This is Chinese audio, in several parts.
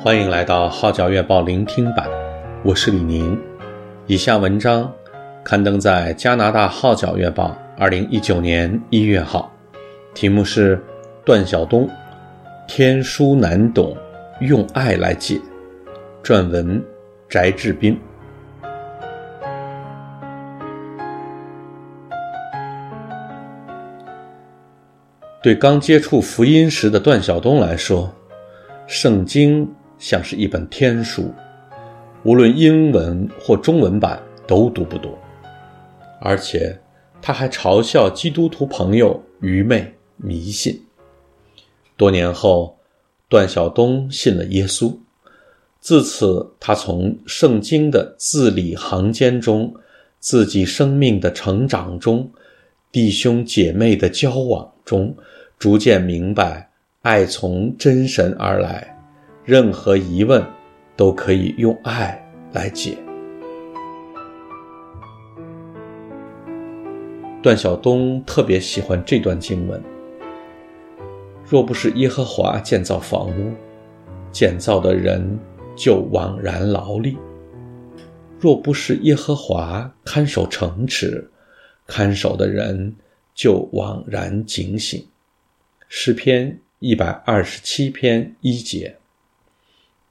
欢迎来到《号角月报》聆听版，我是李宁。以下文章刊登在加拿大《号角月报》二零一九年一月号，题目是《段晓东：天书难懂，用爱来解》，撰文翟志斌。对刚接触福音时的段晓东来说，圣经像是一本天书，无论英文或中文版都读不懂。而且他还嘲笑基督徒朋友愚昧迷信。多年后，段晓东信了耶稣，自此他从圣经的字里行间中、自己生命的成长中、弟兄姐妹的交往中，逐渐明白。爱从真神而来，任何疑问都可以用爱来解。段晓东特别喜欢这段经文：若不是耶和华建造房屋，建造的人就枉然劳力；若不是耶和华看守城池，看守的人就枉然警醒。诗篇。一百二十七篇一节，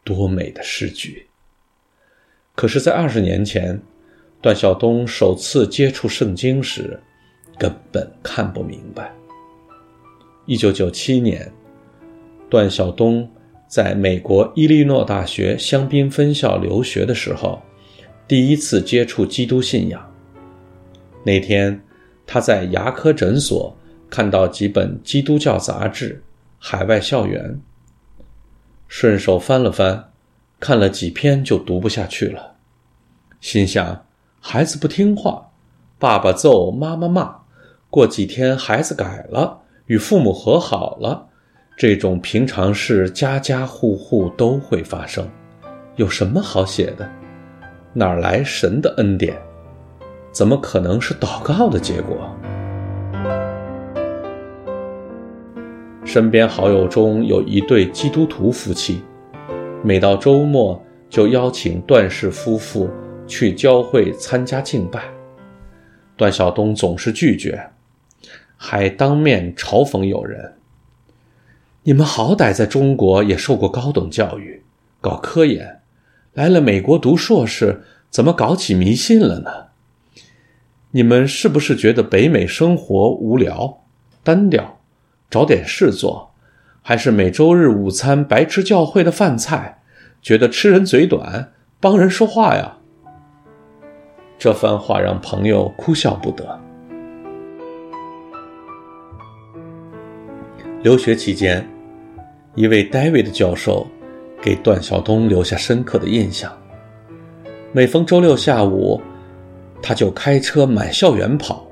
多美的诗句！可是，在二十年前，段晓东首次接触圣经时，根本看不明白。一九九七年，段晓东在美国伊利诺大学香槟分校留学的时候，第一次接触基督信仰。那天，他在牙科诊所看到几本基督教杂志。海外校园，顺手翻了翻，看了几篇就读不下去了，心想：孩子不听话，爸爸揍，妈妈骂，过几天孩子改了，与父母和好了，这种平常事家家户户都会发生，有什么好写的？哪来神的恩典？怎么可能是祷告的结果？身边好友中有一对基督徒夫妻，每到周末就邀请段氏夫妇去教会参加敬拜。段晓东总是拒绝，还当面嘲讽友人：“你们好歹在中国也受过高等教育，搞科研，来了美国读硕士，怎么搞起迷信了呢？你们是不是觉得北美生活无聊、单调？”找点事做，还是每周日午餐白吃教会的饭菜，觉得吃人嘴短，帮人说话呀？这番话让朋友哭笑不得。留学期间，一位 David 教授给段晓东留下深刻的印象。每逢周六下午，他就开车满校园跑，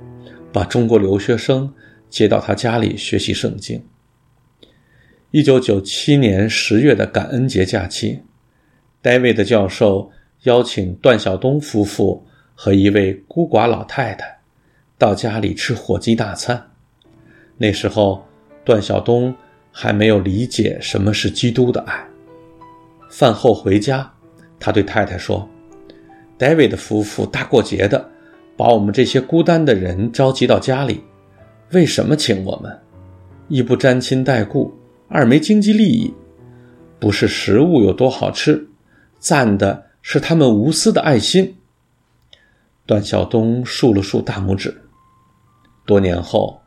把中国留学生。接到他家里学习圣经。一九九七年十月的感恩节假期，David 教授邀请段晓东夫妇和一位孤寡老太太到家里吃火鸡大餐。那时候，段晓东还没有理解什么是基督的爱。饭后回家，他对太太说：“David 夫妇大过节的，把我们这些孤单的人召集到家里。”为什么请我们？一不沾亲带故，二没经济利益，不是食物有多好吃，赞的是他们无私的爱心。段晓东竖了竖大拇指。多年后，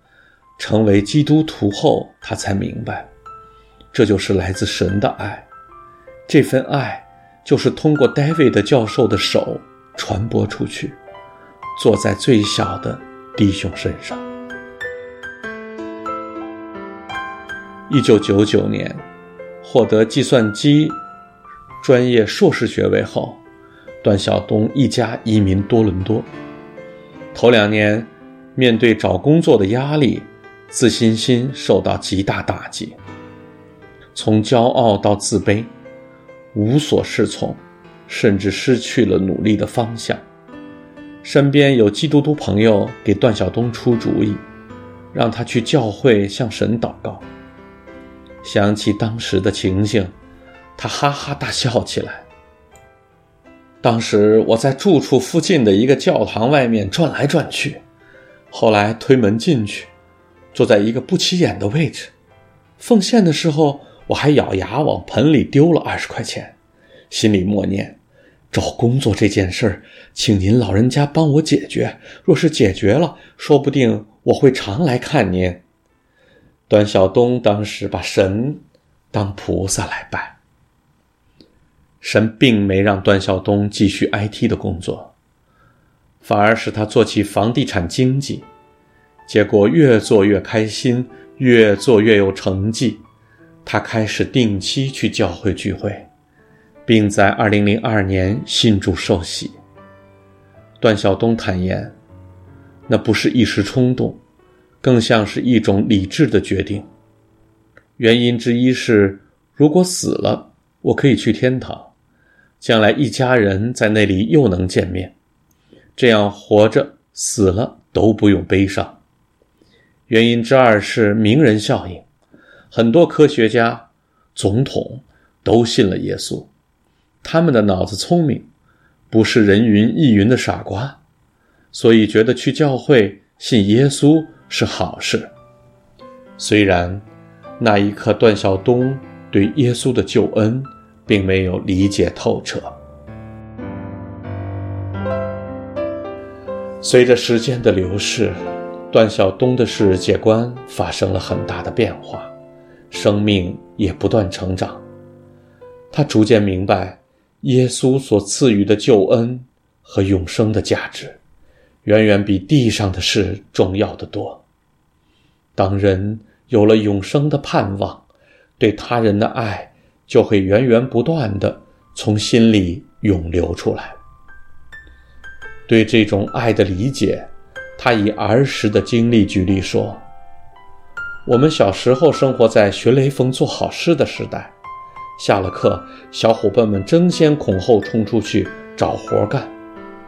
成为基督徒后，他才明白，这就是来自神的爱。这份爱就是通过 David 教授的手传播出去，做在最小的弟兄身上。一九九九年，获得计算机专业硕士学位后，段晓东一家移民多伦多。头两年，面对找工作的压力，自信心受到极大打击，从骄傲到自卑，无所适从，甚至失去了努力的方向。身边有基督徒朋友给段晓东出主意，让他去教会向神祷告。想起当时的情形，他哈哈大笑起来。当时我在住处附近的一个教堂外面转来转去，后来推门进去，坐在一个不起眼的位置。奉献的时候，我还咬牙往盆里丢了二十块钱，心里默念：找工作这件事儿，请您老人家帮我解决。若是解决了，说不定我会常来看您。段晓东当时把神当菩萨来拜。神并没让段晓东继续 IT 的工作，反而使他做起房地产经纪，结果越做越开心，越做越有成绩。他开始定期去教会聚会，并在2002年信主受洗。段晓东坦言，那不是一时冲动，更像是一种理智的决定。原因之一是，如果死了，我可以去天堂。将来一家人在那里又能见面，这样活着死了都不用悲伤。原因之二是名人效应，很多科学家、总统都信了耶稣，他们的脑子聪明，不是人云亦云的傻瓜，所以觉得去教会信耶稣是好事。虽然那一刻段晓东对耶稣的救恩，并没有理解透彻。随着时间的流逝，段晓东的世界观发生了很大的变化，生命也不断成长。他逐渐明白，耶稣所赐予的救恩和永生的价值，远远比地上的事重要得多。当人有了永生的盼望，对他人的爱，就会源源不断地从心里涌流出来。对这种爱的理解，他以儿时的经历举例说：“我们小时候生活在学雷锋做好事的时代，下了课，小伙伴们争先恐后冲出去找活干。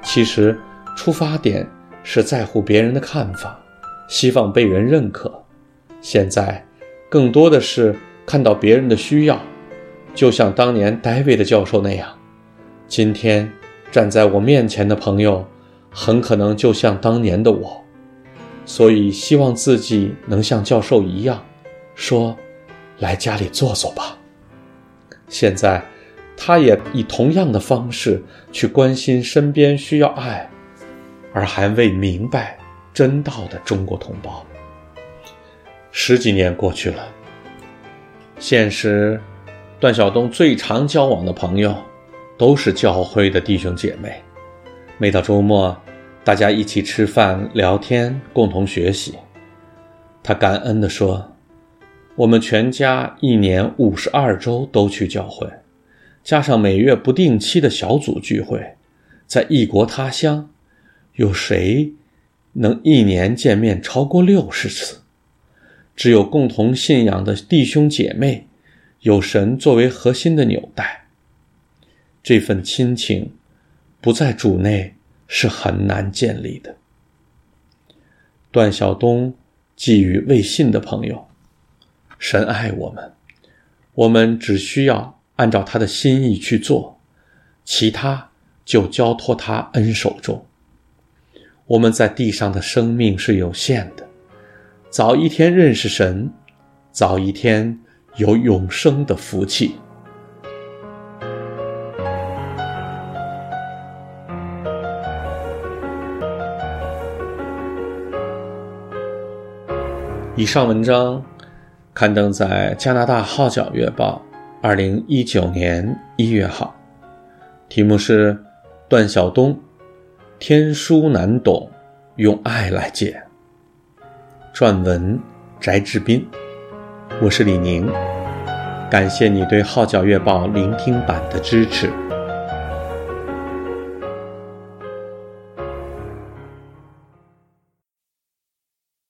其实出发点是在乎别人的看法，希望被人认可。现在更多的是看到别人的需要。”就像当年戴维的教授那样，今天站在我面前的朋友，很可能就像当年的我，所以希望自己能像教授一样，说：“来家里坐坐吧。”现在，他也以同样的方式去关心身边需要爱，而还未明白真道的中国同胞。十几年过去了，现实。段晓东最常交往的朋友，都是教会的弟兄姐妹。每到周末，大家一起吃饭、聊天，共同学习。他感恩地说：“我们全家一年五十二周都去教会，加上每月不定期的小组聚会，在异国他乡，有谁能一年见面超过六十次？只有共同信仰的弟兄姐妹。”有神作为核心的纽带，这份亲情不在主内是很难建立的。段晓东寄予未信的朋友：神爱我们，我们只需要按照他的心意去做，其他就交托他恩手中。我们在地上的生命是有限的，早一天认识神，早一天。有永生的福气。以上文章刊登在加拿大《号角月报》二零一九年一月号，题目是《段晓东：天书难懂，用爱来解》。撰文：翟志斌。我是李宁，感谢你对《号角月报》聆听版的支持。